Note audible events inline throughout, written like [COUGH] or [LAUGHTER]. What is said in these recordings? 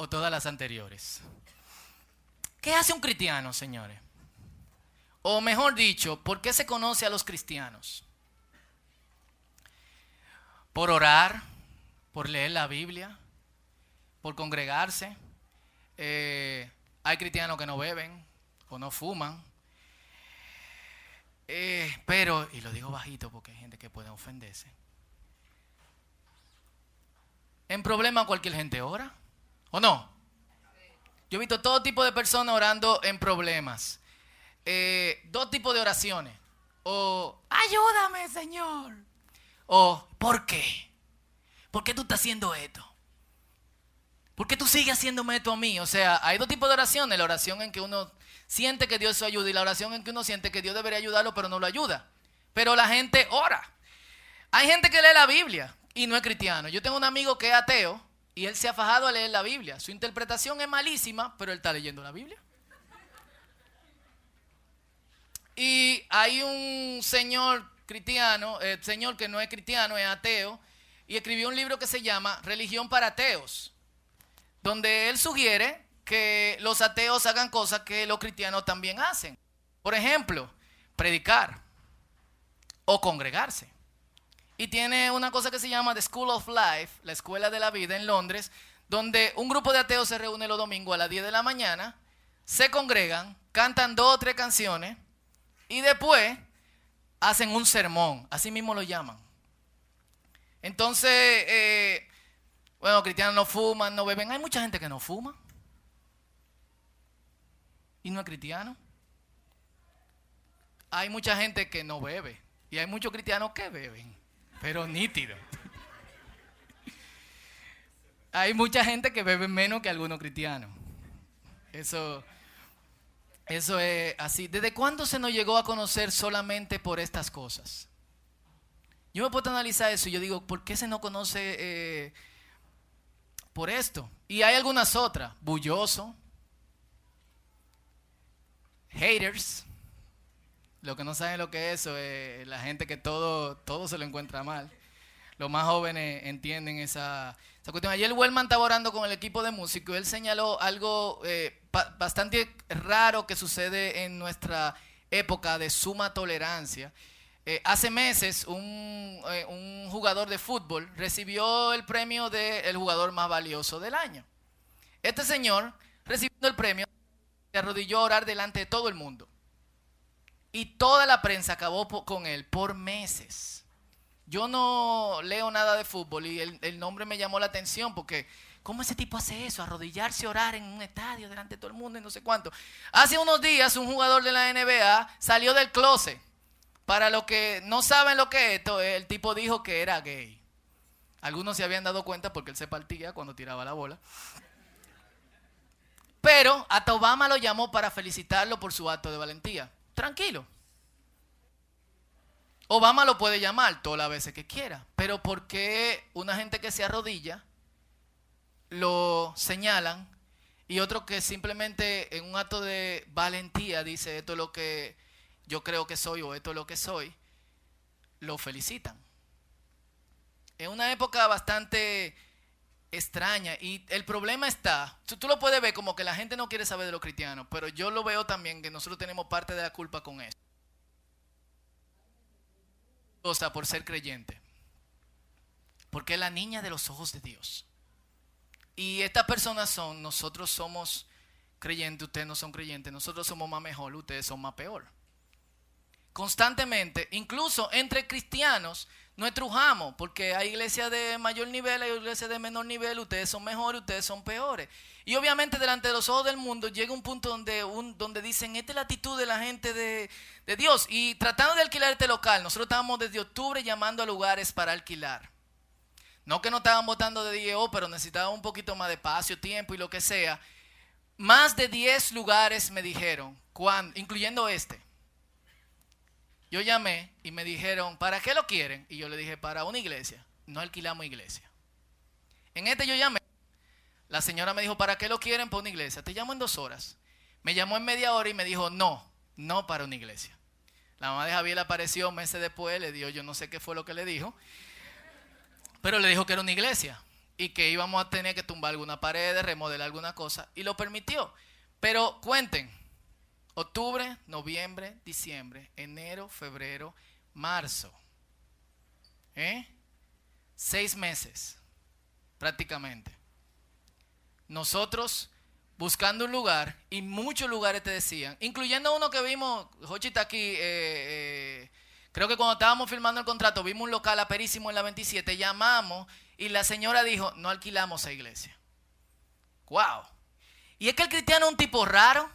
o todas las anteriores. ¿Qué hace un cristiano, señores? O mejor dicho, ¿por qué se conoce a los cristianos? Por orar, por leer la Biblia, por congregarse. Eh, hay cristianos que no beben o no fuman. Eh, pero, y lo digo bajito porque hay gente que puede ofenderse. En problema cualquier gente ora, ¿o no? Yo he visto todo tipo de personas orando en problemas. Eh, dos tipos de oraciones. O, ayúdame, Señor. O, ¿por qué? ¿Por qué tú estás haciendo esto? ¿Por qué tú sigues haciéndome esto a mí? O sea, hay dos tipos de oraciones. La oración en que uno siente que Dios se ayuda y la oración en que uno siente que Dios debería ayudarlo, pero no lo ayuda. Pero la gente ora. Hay gente que lee la Biblia y no es cristiano. Yo tengo un amigo que es ateo y él se ha fajado a leer la Biblia. Su interpretación es malísima, pero él está leyendo la Biblia. Y hay un señor cristiano, eh, señor que no es cristiano, es ateo, y escribió un libro que se llama Religión para ateos, donde él sugiere que los ateos hagan cosas que los cristianos también hacen. Por ejemplo, predicar o congregarse. Y tiene una cosa que se llama The School of Life, la escuela de la vida en Londres, donde un grupo de ateos se reúne los domingos a las 10 de la mañana, se congregan, cantan dos o tres canciones y después hacen un sermón, así mismo lo llaman. Entonces, eh, bueno, cristianos no fuman, no beben. Hay mucha gente que no fuma y no es cristiano. Hay mucha gente que no bebe y hay muchos cristianos que beben, pero nítido. hay mucha gente que bebe menos que algunos cristianos. Eso, eso es así. ¿Desde cuándo se nos llegó a conocer solamente por estas cosas? Yo me puedo analizar eso y yo digo, ¿por qué se no conoce eh, por esto? Y hay algunas otras, bulloso, haters, lo que no saben lo que es eso es la gente que todo, todo se lo encuentra mal. Los más jóvenes entienden esa, cuestión. Ayer Wellman estaba orando con el equipo de músicos y él señaló algo eh, bastante raro que sucede en nuestra época de suma tolerancia eh, hace meses eh, un, jugador de fútbol recibió el premio de el jugador más valioso del año. Este señor, recibiendo el premio, se arrodilló a orar delante de todo el mundo. Y toda la prensa acabó con él por meses. Yo no leo nada de fútbol y el, nombre me llamó la atención porque ¿Cómo ese tipo hace eso? Arrodillarse, orar en un estadio delante de todo el mundo y no sé cuánto. Hace unos días un jugador de la NBA salió del closet para los que no saben lo que es esto, el tipo dijo que era gay. Algunos se habían dado cuenta porque él se partía cuando tiraba la bola. Pero hasta Obama lo llamó para felicitarlo por su acto de valentía. Tranquilo. Obama lo puede llamar todas las veces que quiera. Pero ¿por qué una gente que se arrodilla lo señalan y otro que simplemente en un acto de valentía dice esto es lo que yo creo que soy o esto es lo que soy, lo felicitan. Es una época bastante extraña y el problema está, tú, lo puedes ver como que la gente no quiere saber de los cristianos, pero yo lo veo también que nosotros tenemos parte de la culpa con eso. O sea, por ser creyente. Porque es la niña de los ojos de Dios. Y estas personas son, nosotros somos creyentes, ustedes no son creyentes, nosotros somos más mejor, ustedes son más peor constantemente, incluso entre cristianos, no estrujamos, porque hay iglesias de mayor nivel, hay iglesias de menor nivel, ustedes son mejores, ustedes son peores. Y obviamente delante de los ojos del mundo llega un punto donde, un, donde dicen, esta es la actitud de la gente de, Dios. Y tratando de alquilar este local, nosotros estábamos desde octubre llamando a lugares para alquilar. No que no estaban votando de DIO, pero necesitaban un poquito más de espacio, tiempo y lo que sea. Más de 10 lugares me dijeron, incluyendo este yo llamé y me dijeron, ¿para qué lo quieren? Y yo le dije, para una iglesia. No alquilamos iglesia. En este yo llamé. La señora me dijo, ¿para qué lo quieren para una iglesia? Te llamo en dos horas. Me llamó en media hora y me dijo, no, no para una iglesia. La mamá de Javier apareció meses después, le dio, yo no sé qué fue lo que le dijo, pero le dijo que era una iglesia. y que íbamos a tener que tumbar alguna pared, remodelar alguna cosa, y lo permitió. Pero cuenten, octubre, noviembre, diciembre, enero, febrero, marzo. ¿Eh? Seis meses, prácticamente. Nosotros buscando un lugar, y muchos lugares te decían, incluyendo uno que vimos, Jochi está aquí, eh, eh, creo que cuando estábamos firmando el contrato, vimos un local aperísimo en la 27, llamamos y la señora dijo, no alquilamos a iglesia. ¡Wow! Y es que el cristiano es un tipo raro.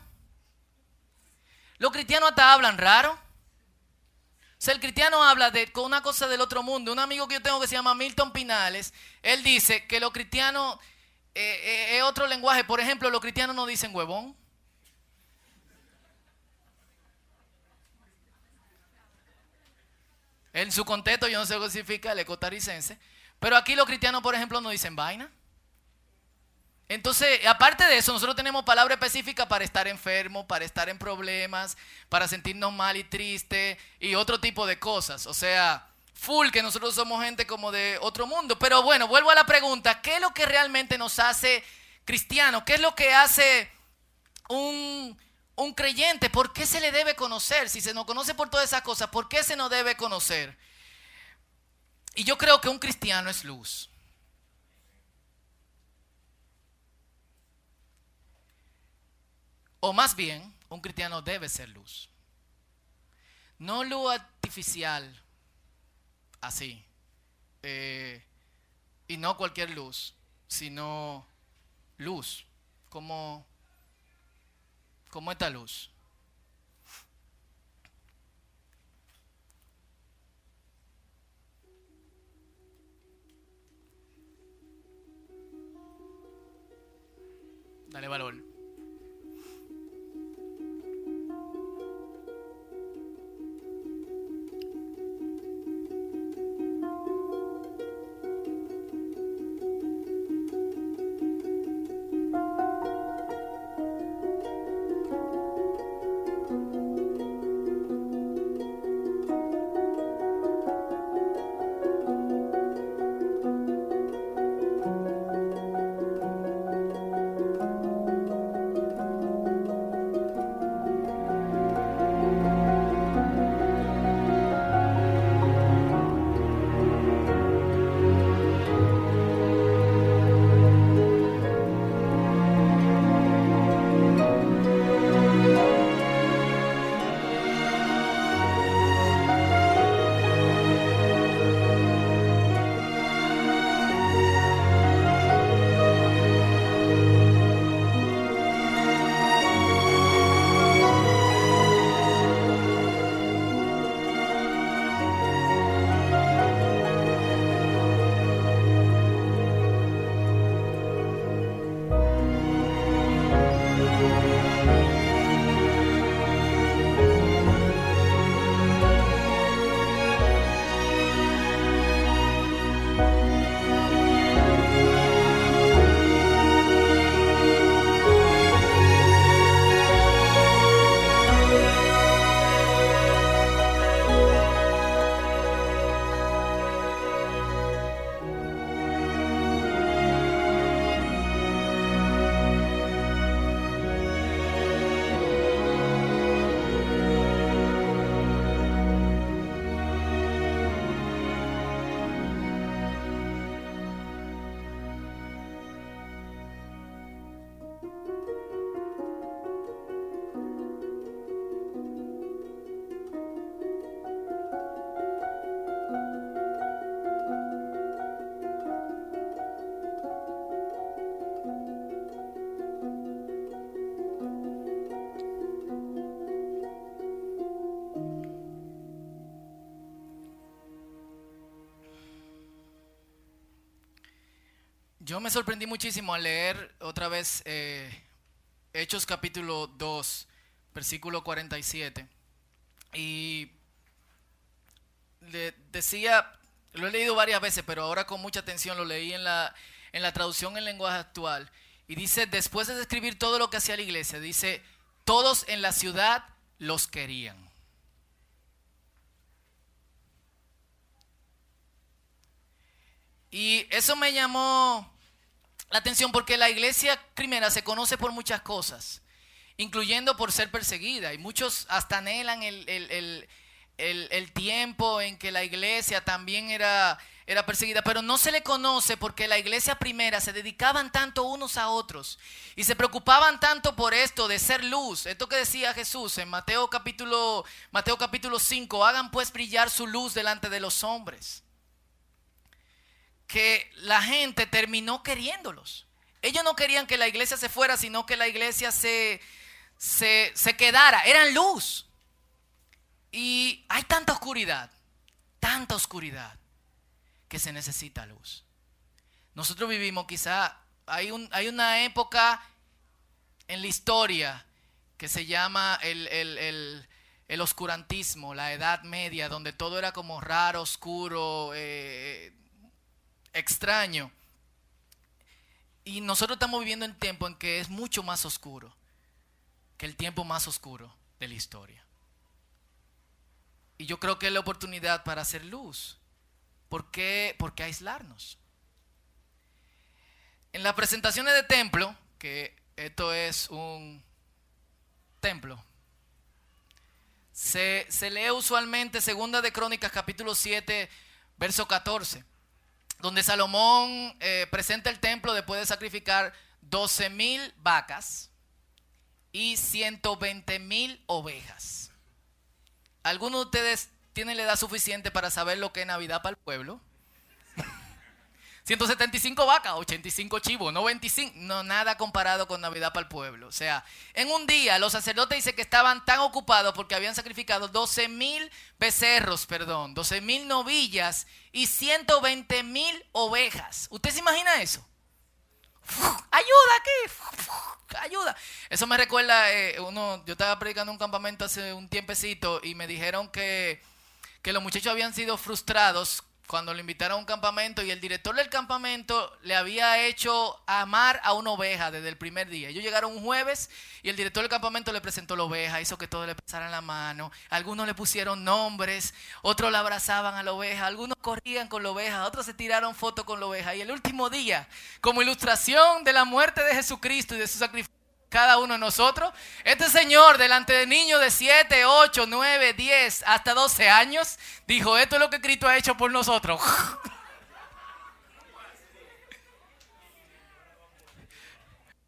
Los cristianos hasta hablan raro. O sea, el cristiano habla de, con una cosa del otro mundo. Un amigo que yo tengo que se llama Milton Pinales, él dice que los cristianos eh, eh, es otro lenguaje. Por ejemplo, los cristianos no dicen huevón. En su contexto, yo no sé qué significa el ecotaricense. Pero aquí los cristianos, por ejemplo, no dicen vaina. Entonces, aparte de eso, nosotros tenemos palabra específica para estar enfermo, para estar en problemas, para sentirnos mal y triste y otro tipo de cosas. O sea, full que nosotros somos gente como de otro mundo. Pero bueno, vuelvo a la pregunta, ¿qué es lo que realmente nos hace cristianos? ¿Qué es lo que hace un, un creyente? ¿Por qué se le debe conocer? Si se nos conoce por todas esas cosas, ¿por qué se nos debe conocer? Y yo creo que un cristiano es luz. O más bien, un cristiano debe ser luz. No luz artificial, así. Eh, y no cualquier luz, sino luz, como, como esta luz. Dale valor. Yo me sorprendí muchísimo al leer otra vez eh, Hechos capítulo 2, versículo 47. Y le decía, lo he leído varias veces, pero ahora con mucha atención lo leí en la, en la traducción en lenguaje actual. Y dice, después de describir todo lo que hacía la iglesia, dice, todos en la ciudad los querían. Y eso me llamó atención porque la iglesia primera se conoce por muchas cosas, incluyendo por ser perseguida. Y muchos hasta anhelan el, el tiempo en que la iglesia también era era perseguida, pero no se le conoce porque la iglesia primera se dedicaban tanto unos a otros y se preocupaban tanto por esto de ser luz. Esto que decía Jesús en Mateo capítulo Mateo capítulo 5, hagan pues brillar su luz delante de los hombres. Que la gente terminó queriéndolos. Ellos no querían que la iglesia se fuera, sino que la iglesia se, se, se quedara. Eran luz. Y hay tanta oscuridad, tanta oscuridad que se necesita luz. Nosotros vivimos quizá, hay, un, hay una época en la historia que se llama el, el, oscurantismo, la Edad Media, donde todo era como raro, oscuro, eh, extraño. Y nosotros estamos viviendo en tiempo en que es mucho más oscuro que el tiempo más oscuro de la historia. Y yo creo que es la oportunidad para hacer luz. ¿Por qué, aislarnos? En las presentaciones de templo, que esto es un templo, se, lee usualmente Segunda de Crónicas capítulo 7, verso 14, donde Salomón eh, presenta el templo después de sacrificar 12 mil vacas y 120 mil ovejas. ¿Algunos de ustedes tiene la edad suficiente para saber lo que es Navidad para el pueblo. 175 vacas, 85 chivos, no 25, no nada comparado con Navidad para el pueblo. O sea, en un día los sacerdotes dicen que estaban tan ocupados porque habían sacrificado 12 mil becerros, perdón, 12 mil novillas y 120 mil ovejas. ¿Usted se imagina eso? ayuda aquí, ayuda. Eso me recuerda, eh, uno, yo estaba predicando un campamento hace un tiempecito y me dijeron que que los muchachos habían sido frustrados cuando lo invitaron a un campamento y el director del campamento le había hecho amar a una oveja desde el primer día. Ellos llegaron un jueves y el director del campamento le presentó la oveja, hizo que todos le pasaran la mano. Algunos le pusieron nombres, otros la abrazaban a la oveja, algunos corrían con la oveja, otros se tiraron fotos con la oveja. Y el último día, como ilustración de la muerte de Jesucristo y de su sacrificio, cada uno de nosotros. Este señor, delante de niños de 7, 8, 9, 10, hasta 12 años, dijo, esto es lo que Cristo ha hecho por nosotros. [LAUGHS]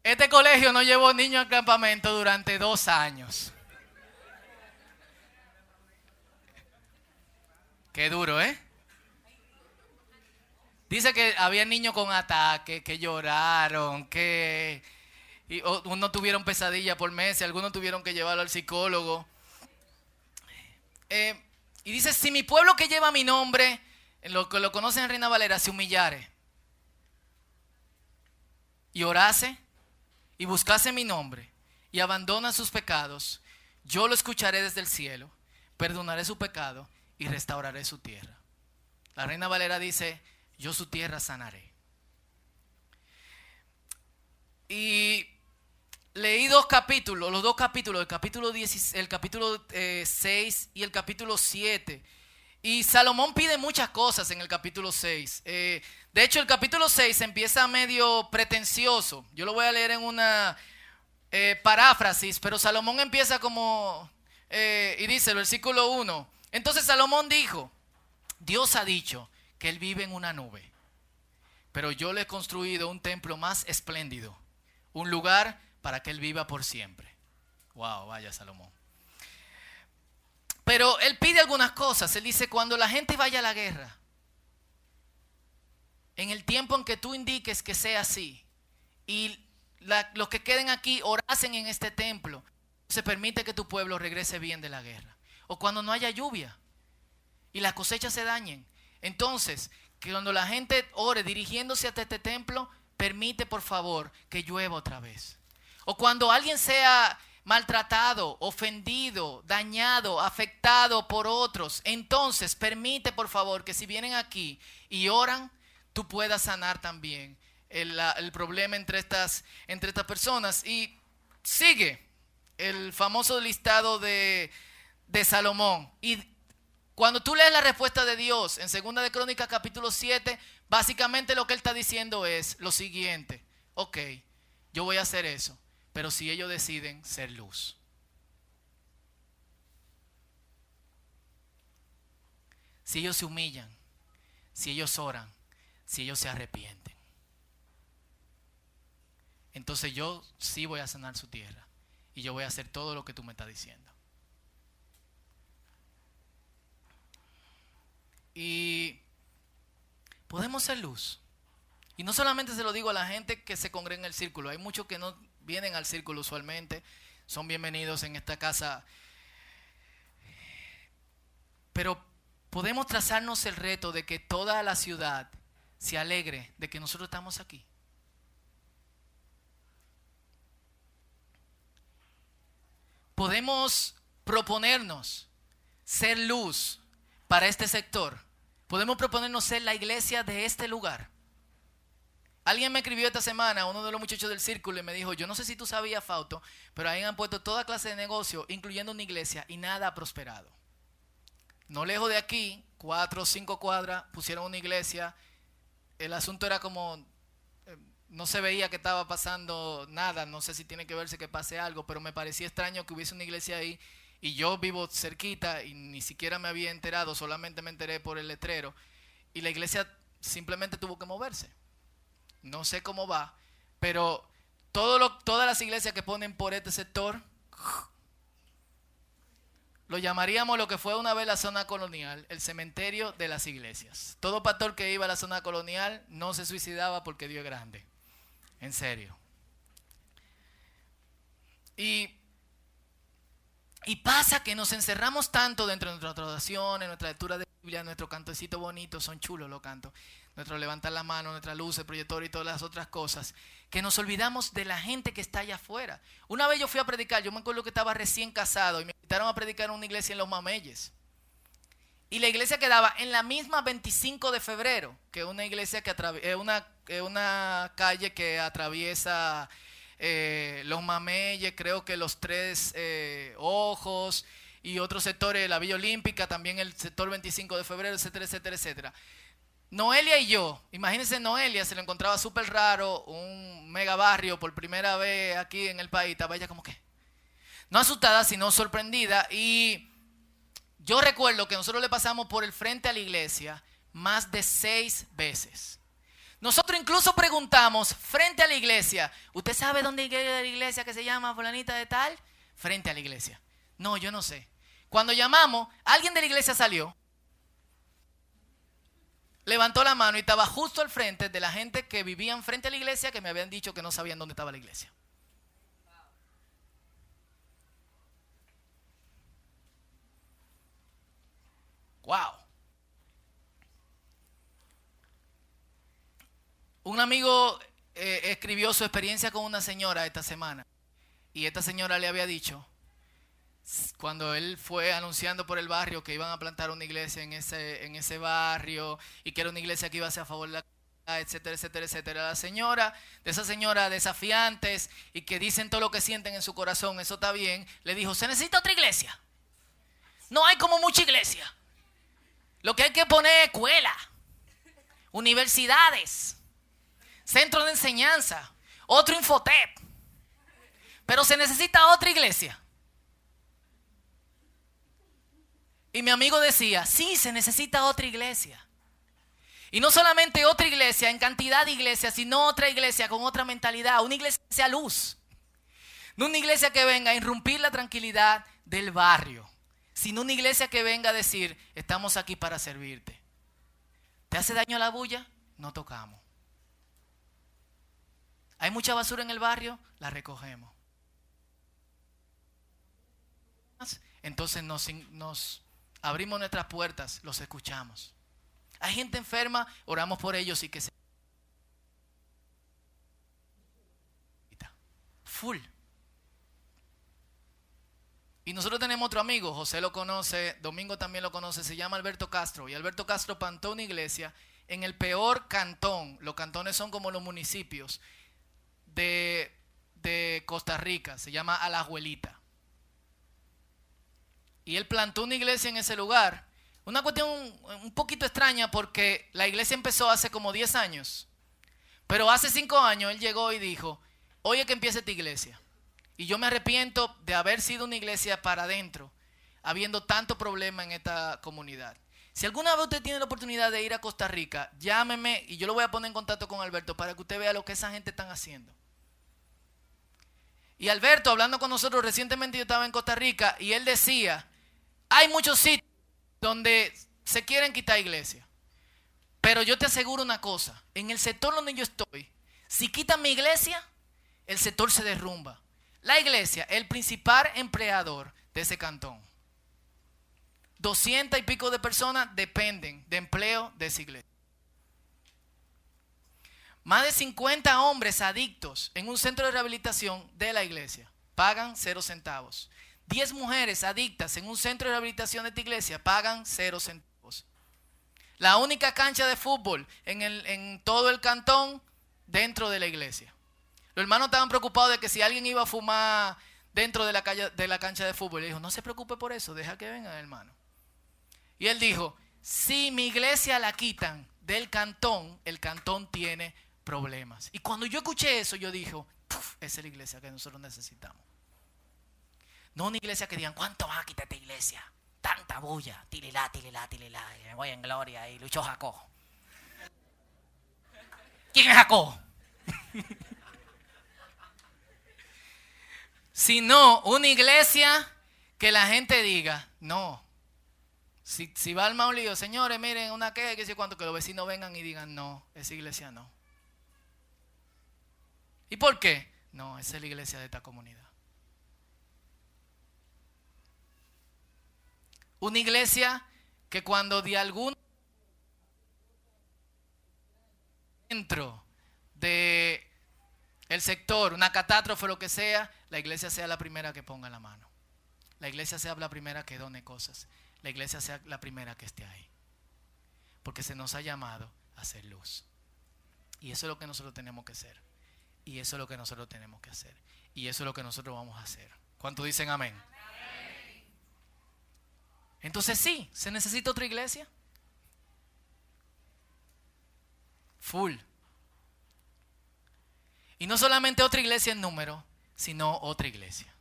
Este colegio no llevó niños al campamento durante dos años. Qué duro, ¿eh? Dice que había niños con ataque, que lloraron, que y unos tuvieron pesadilla por meses, algunos tuvieron que llevarlo al psicólogo. Eh, y dice, si mi pueblo que lleva mi nombre, lo que lo conocen en Reina Valera, se humillare y orase y buscase mi nombre y abandona sus pecados, yo lo escucharé desde el cielo, perdonaré su pecado y restauraré su tierra. La Reina Valera dice, yo su tierra sanaré. Y leí dos capítulos, los dos capítulos, el capítulo, 10, el capítulo 6 eh, y el capítulo 7. Y Salomón pide muchas cosas en el capítulo 6. Eh, de hecho, el capítulo 6 empieza medio pretencioso. Yo lo voy a leer en una eh, paráfrasis, pero Salomón empieza como, y dice el versículo 1. Entonces Salomón dijo, Dios ha dicho que Él vive en una nube, pero yo le he construido un templo más espléndido, un lugar para que Él viva por siempre. Wow, vaya Salomón. Pero Él pide algunas cosas. Él dice, cuando la gente vaya a la guerra, en el tiempo en que tú indiques que sea así, y los que queden aquí orasen en este templo, se permite que tu pueblo regrese bien de la guerra. O cuando no haya lluvia y las cosechas se dañen. Entonces, que cuando la gente ore dirigiéndose hasta este templo, permite por favor que llueva otra vez. O cuando alguien sea maltratado, ofendido, dañado, afectado por otros, entonces permite por favor que si vienen aquí y oran, tú puedas sanar también el, problema entre estas, entre estas personas. Y sigue el famoso listado de, de Salomón. Y cuando tú lees la respuesta de Dios en 2 de Crónicas capítulo 7, básicamente lo que él está diciendo es lo siguiente. ok, yo voy a hacer eso, pero si ellos deciden ser luz. Si ellos se humillan, si ellos oran, si ellos se arrepienten. Entonces yo sí voy a sanar su tierra y yo voy a hacer todo lo que tú me estás diciendo. Y podemos ser luz. Y no solamente se lo digo a la gente que se congrega en el círculo, hay muchos que no vienen al círculo usualmente, son bienvenidos en esta casa. Pero podemos trazarnos el reto de que toda la ciudad se alegre de que nosotros estamos aquí. Podemos proponernos ser luz para este sector Podemos proponernos ser la iglesia de este lugar. Alguien me escribió esta semana, uno de los muchachos del círculo, y me dijo, yo no sé si tú sabías, Fauto, pero ahí han puesto toda clase de negocio, incluyendo una iglesia, y nada ha prosperado. No lejos de aquí, cuatro o cinco cuadras, pusieron una iglesia. El asunto era como, eh, no se veía que estaba pasando nada, no sé si tiene que verse que pase algo, pero me parecía extraño que hubiese una iglesia ahí y yo vivo cerquita y ni siquiera me había enterado, solamente me enteré por el letrero. Y la iglesia simplemente tuvo que moverse. No sé cómo va, pero todas las iglesias que ponen por este sector, lo llamaríamos lo que fue una vez la zona colonial, el cementerio de las iglesias. Todo pastor que iba a la zona colonial no se suicidaba porque Dios es grande. En serio. Y pasa que nos encerramos tanto dentro de nuestra oración, en nuestra lectura de Biblia, nuestro cantecito bonito, son chulos los cantos, nuestro levantar la mano, nuestra luz, el proyector y todas las otras cosas, que nos olvidamos de la gente que está allá afuera. Una vez yo fui a predicar, yo me acuerdo que estaba recién casado y me invitaron a predicar en una iglesia en Los Mameyes. Y la iglesia quedaba en la misma 25 de febrero, que una iglesia que atraviesa, una, una calle que atraviesa eh, los mameyes, creo que los tres eh, ojos y otros sectores, la Villa Olímpica, también el sector 25 de febrero, etcétera, etcétera, etcétera. Noelia y yo, imagínense Noelia, se lo encontraba súper raro, un mega barrio por primera vez aquí en el país, estaba ella como que, no asustada, sino sorprendida. Y yo recuerdo que nosotros le pasamos por el frente a la iglesia más de seis veces. Nosotros incluso preguntamos frente a la iglesia, ¿usted sabe dónde hay la iglesia que se llama fulanita de tal? Frente a la iglesia. No, yo no sé. Cuando llamamos, alguien de la iglesia salió, levantó la mano y estaba justo al frente de la gente que vivían frente a la iglesia que me habían dicho que no sabían dónde estaba la iglesia. Wow. Un amigo eh, escribió su experiencia con una señora esta semana y esta señora le había dicho, cuando él fue anunciando por el barrio que iban a plantar una iglesia en ese, en ese barrio y que era una iglesia que iba a ser a favor de la etcétera, etcétera, etcétera. La señora, de esa señora desafiantes y que dicen todo lo que sienten en su corazón, eso está bien, le dijo, se necesita otra iglesia. No hay como mucha iglesia. Lo que hay que poner es escuela, universidades, centro de enseñanza, otro infotep. Pero se necesita otra iglesia. Y mi amigo decía, sí, se necesita otra iglesia. Y no solamente otra iglesia en cantidad de iglesias, sino otra iglesia con otra mentalidad, una iglesia que sea luz. No una iglesia que venga a irrumpir la tranquilidad del barrio, sino una iglesia que venga a decir, estamos aquí para servirte. ¿Te hace daño la bulla? No tocamos. ¿Hay mucha basura en el barrio? La recogemos. Entonces nos, abrimos nuestras puertas, los escuchamos. Hay gente enferma, oramos por ellos y que se... Full. Y nosotros tenemos otro amigo, José lo conoce, Domingo también lo conoce, se llama Alberto Castro. Y Alberto Castro plantó una iglesia en el peor cantón. Los cantones son como los municipios de, Costa Rica, se llama Alajuelita. Y él plantó una iglesia en ese lugar. Una cuestión un, poquito extraña porque la iglesia empezó hace como 10 años. Pero hace cinco años él llegó y dijo, oye que empiece esta iglesia. Y yo me arrepiento de haber sido una iglesia para adentro, habiendo tanto problema en esta comunidad. Si alguna vez usted tiene la oportunidad de ir a Costa Rica, llámeme y yo lo voy a poner en contacto con Alberto para que usted vea lo que esa gente están haciendo. Y Alberto, hablando con nosotros recientemente, yo estaba en Costa Rica y él decía, hay muchos sitios donde se quieren quitar iglesia. Pero yo te aseguro una cosa, en el sector donde yo estoy, si quitan mi iglesia, el sector se derrumba. La iglesia, el principal empleador de ese cantón. Doscientas y pico de personas dependen de empleo de esa iglesia. Más de 50 hombres adictos en un centro de rehabilitación de la iglesia pagan cero centavos. 10 mujeres adictas en un centro de rehabilitación de esta iglesia pagan cero centavos. La única cancha de fútbol en, en todo el cantón dentro de la iglesia. Los hermanos estaban preocupados de que si alguien iba a fumar dentro de la, de la cancha de fútbol, le dijo, no se preocupe por eso, deja que vengan, hermano. Y él dijo, si mi iglesia la quitan del cantón, el cantón tiene problemas. Y cuando yo escuché eso, yo dije, esa es la iglesia que nosotros necesitamos. No una iglesia que digan, ¿cuánto va a quitar esta iglesia? Tanta bulla, tililá, tililá, tililá, y me voy en gloria y luchó Jacob. ¿Quién es Jacob? [LAUGHS] Sino una iglesia que la gente diga, no. Si, si va al maulío, señores, miren, una queja, que sé cuánto, que los vecinos vengan y digan, no, esa iglesia no. ¿Y por qué? No, esa es la iglesia de esta comunidad. Una iglesia que cuando de algún dentro de el sector, una catástrofe lo que sea, la iglesia sea la primera que ponga la mano. La iglesia sea la primera que done cosas. La iglesia sea la primera que esté ahí. Porque se nos ha llamado a hacer luz. Y eso es lo que nosotros tenemos que hacer. Y eso es lo que nosotros tenemos que hacer. Y eso es lo que nosotros vamos a hacer. ¿Cuántos dicen amén? Entonces sí, se necesita otra iglesia. Full. Y no solamente otra iglesia en número, sino otra iglesia.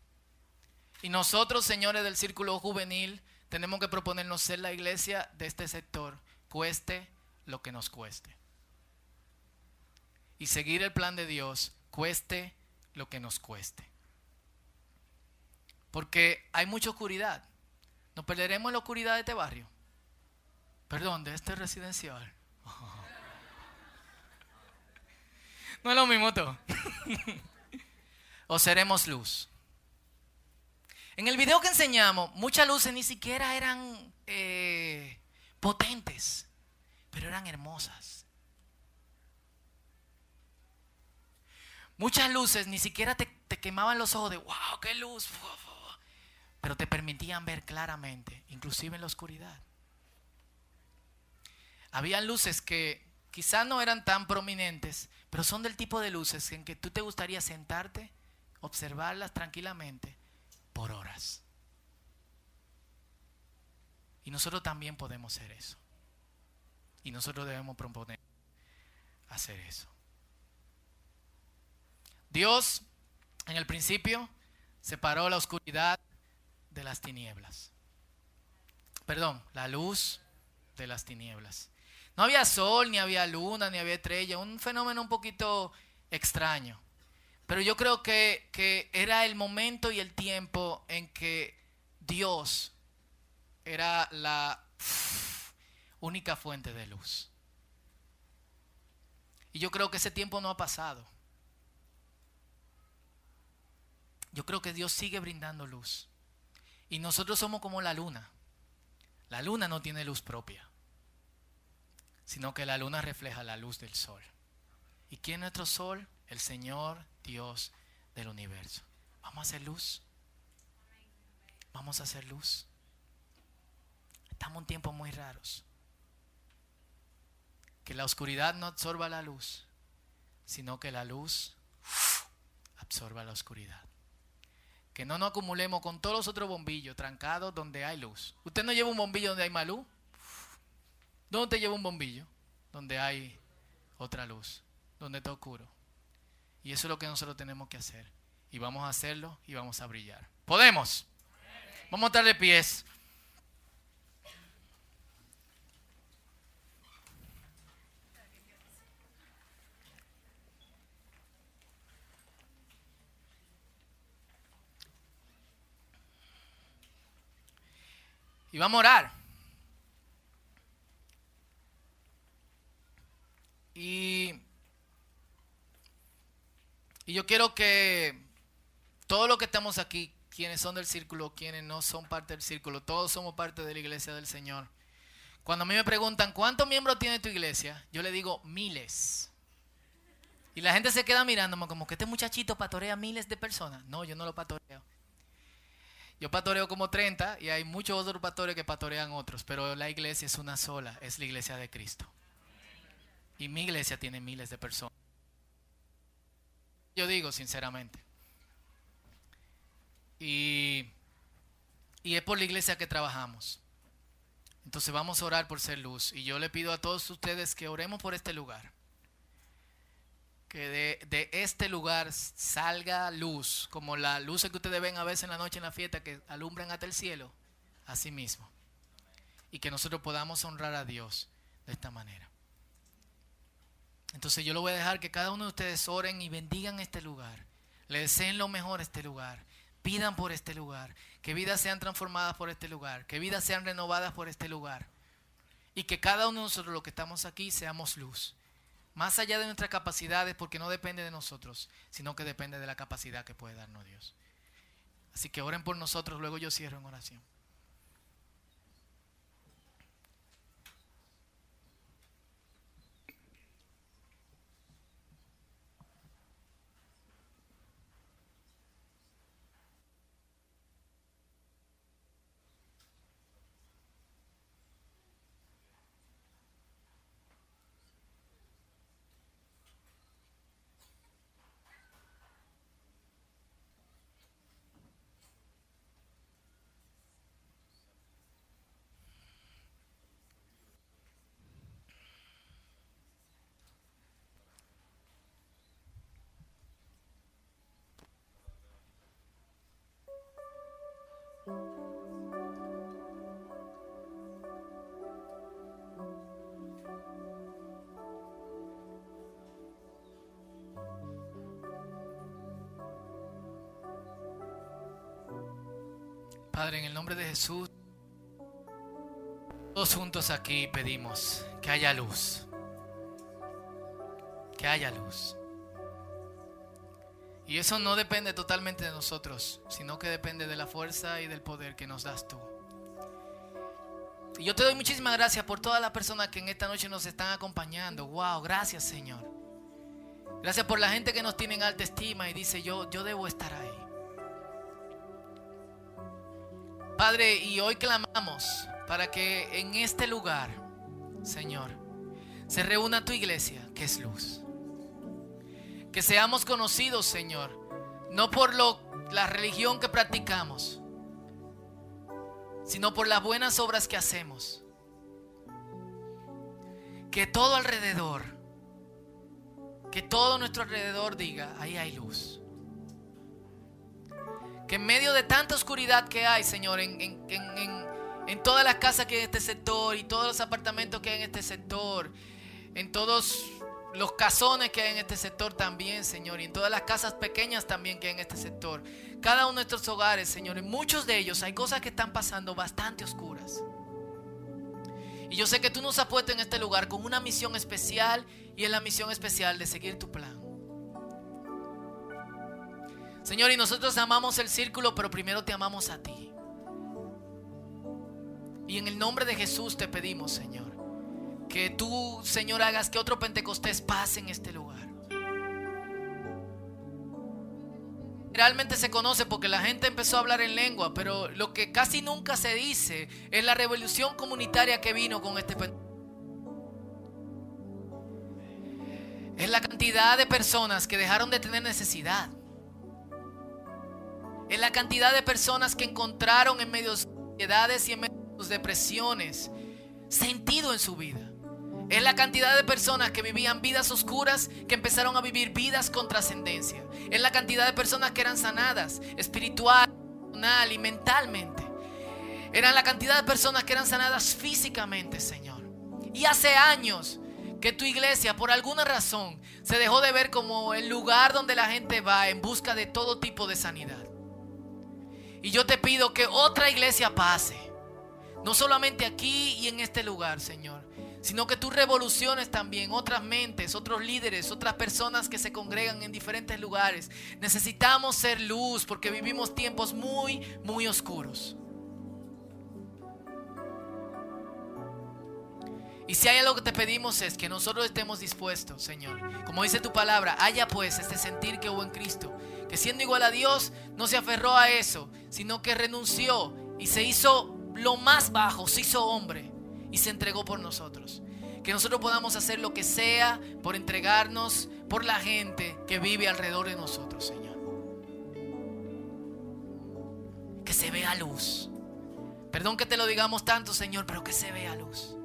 Y nosotros, señores del círculo juvenil, tenemos que proponernos ser la iglesia de este sector, cueste lo que nos cueste. Y seguir el plan de Dios cueste lo que nos cueste. Porque hay mucha oscuridad. Nos perderemos en la oscuridad de este barrio. Perdón, de este residencial. [LAUGHS] No es lo mismo todo. [LAUGHS] o seremos luz. En el video que enseñamos, muchas luces ni siquiera eran eh, potentes, pero eran hermosas. Muchas luces ni siquiera te, quemaban los ojos de, wow, qué luz, pero te permitían ver claramente, inclusive en la oscuridad. Habían luces que quizás no eran tan prominentes, pero son del tipo de luces en que tú te gustaría sentarte, observarlas tranquilamente por horas. Y nosotros también podemos hacer eso. Y nosotros debemos proponer hacer eso. Dios en el principio separó la oscuridad de las tinieblas. Perdón, la luz de las tinieblas. No había sol, ni había luna, ni había estrella, un fenómeno un poquito extraño. Pero yo creo que, que era el momento y el tiempo en que Dios era la única fuente de luz. Y yo creo que ese tiempo no ha pasado. Yo creo que Dios sigue brindando luz. Y nosotros somos como la luna. La luna no tiene luz propia, sino que la luna refleja la luz del sol. ¿Y quién es nuestro sol? El Señor Dios del universo. Vamos a hacer luz. Vamos a hacer luz. Estamos en tiempos muy raros. Que la oscuridad no absorba la luz, sino que la luz absorba la oscuridad. Que no nos acumulemos con todos los otros bombillos trancados donde hay luz. ¿Usted no lleva un bombillo donde hay más luz? ¿Dónde te lleva un bombillo? Donde hay otra luz. donde está oscuro. Y eso es lo que nosotros tenemos que hacer. Y vamos a hacerlo y vamos a brillar. ¿Podemos? Vamos a estar de pies. Y vamos a orar. Y, y yo quiero que todos los que estamos aquí, quienes son del círculo, quienes no son parte del círculo, todos somos parte de la iglesia del Señor. Cuando a mí me preguntan, ¿cuántos miembros tiene tu iglesia? Yo le digo, miles. Y la gente se queda mirándome como que este muchachito patorea miles de personas. No, yo no lo patoreo. Yo patoreo como 30 y hay muchos otros pastores que patorean otros, pero la iglesia es una sola, es la iglesia de Cristo. Y mi iglesia tiene miles de personas. Yo digo sinceramente. Y, y es por la iglesia que trabajamos. Entonces vamos a orar por ser luz. Y yo le pido a todos ustedes que oremos por este lugar que de, este lugar salga luz, como la luz que ustedes ven a veces en la noche en la fiesta que alumbran hasta el cielo, así mismo. Y que nosotros podamos honrar a Dios de esta manera. Entonces yo lo voy a dejar que cada uno de ustedes oren y bendigan este lugar. Le deseen lo mejor a este lugar. Pidan por este lugar. Que vidas sean transformadas por este lugar. Que vidas sean renovadas por este lugar. Y que cada uno de nosotros, los que estamos aquí, seamos luz más allá de nuestras capacidades, porque no depende de nosotros, sino que depende de la capacidad que puede darnos Dios. Así que oren por nosotros, luego yo cierro en oración. Padre, en el nombre de Jesús, todos juntos aquí pedimos que haya luz. Que haya luz. Y eso no depende totalmente de nosotros, sino que depende de la fuerza y del poder que nos das tú. Y yo te doy muchísimas gracias por todas las personas que en esta noche nos están acompañando. Wow, gracias Señor. Gracias por la gente que nos tiene en alta estima y dice yo, yo debo estar ahí. Padre, y hoy clamamos para que en este lugar, Señor, se reúna tu iglesia, que es luz. Que seamos conocidos, Señor, no por lo, la religión que practicamos, sino por las buenas obras que hacemos. Que todo alrededor, que todo nuestro alrededor diga, ahí hay luz. Que en medio de tanta oscuridad que hay, Señor, en, todas las casas que hay en este sector y todos los apartamentos que hay en este sector, en todos los casones que hay en este sector también, Señor, y en todas las casas pequeñas también que hay en este sector. Cada uno de nuestros hogares, Señor, en muchos de ellos hay cosas que están pasando bastante oscuras. Y yo sé que tú nos has puesto en este lugar con una misión especial y es la misión especial de seguir tu plan. Señor, y nosotros amamos el círculo, pero primero te amamos a ti. Y en el nombre de Jesús te pedimos, Señor, que tú, Señor, hagas que otro Pentecostés pase en este lugar. Realmente se conoce porque la gente empezó a hablar en lengua, pero lo que casi nunca se dice es la revolución comunitaria que vino con este Pentecostés. Es la cantidad de personas que dejaron de tener necesidad es la cantidad de personas que encontraron en medio de sus ansiedades y en medio de sus depresiones sentido en su vida. Es la cantidad de personas que vivían vidas oscuras que empezaron a vivir vidas con trascendencia. Es la cantidad de personas que eran sanadas espiritual, y mentalmente. Eran la cantidad de personas que eran sanadas físicamente, Señor. Y hace años que tu iglesia, por alguna razón, se dejó de ver como el lugar donde la gente va en busca de todo tipo de sanidad. Y yo te pido que otra iglesia pase. No solamente aquí y en este lugar, Señor sino que tú revoluciones también otras mentes, otros líderes, otras personas que se congregan en diferentes lugares. Necesitamos ser luz porque vivimos tiempos muy, muy oscuros. Y si hay algo que te pedimos es que nosotros estemos dispuestos, Señor. Como dice tu palabra, haya pues este sentir que hubo en Cristo, que siendo igual a Dios no se aferró a eso, sino que renunció y se hizo lo más bajo, se hizo hombre y se entregó por nosotros. Que nosotros podamos hacer lo que sea por entregarnos por la gente que vive alrededor de nosotros, Señor. Que se vea luz. Perdón que te lo digamos tanto, Señor, pero que se vea luz.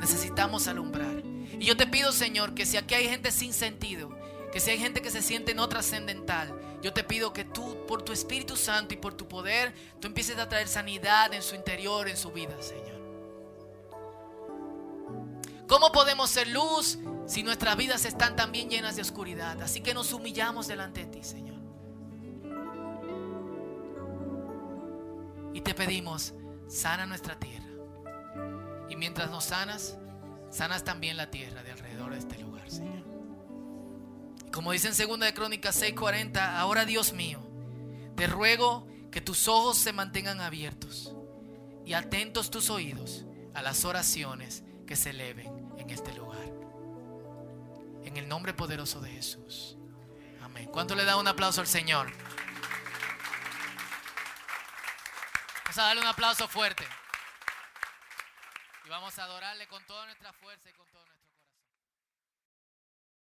Necesitamos alumbrar. Y yo te pido, Señor, que si aquí hay gente sin sentido, que si hay gente que se siente no trascendental, yo te pido que tú, por tu Espíritu Santo y por tu poder, tú empieces a traer sanidad en su interior, en su vida, Señor. ¿Cómo podemos ser luz si nuestras vidas están también llenas de oscuridad? Así que nos humillamos delante de ti, Señor. Y te pedimos, sana nuestra tierra. Y mientras nos sanas, sanas también la tierra de alrededor de este lugar, Señor. como dice en 2 de Crónicas 6:40, ahora Dios mío, te ruego que tus ojos se mantengan abiertos y atentos tus oídos a las oraciones que se eleven en este lugar. En el nombre poderoso de Jesús. Amén. ¿Cuánto le da un aplauso al Señor? Vamos a darle un aplauso fuerte. Y vamos a adorarle con toda nuestra fuerza y con.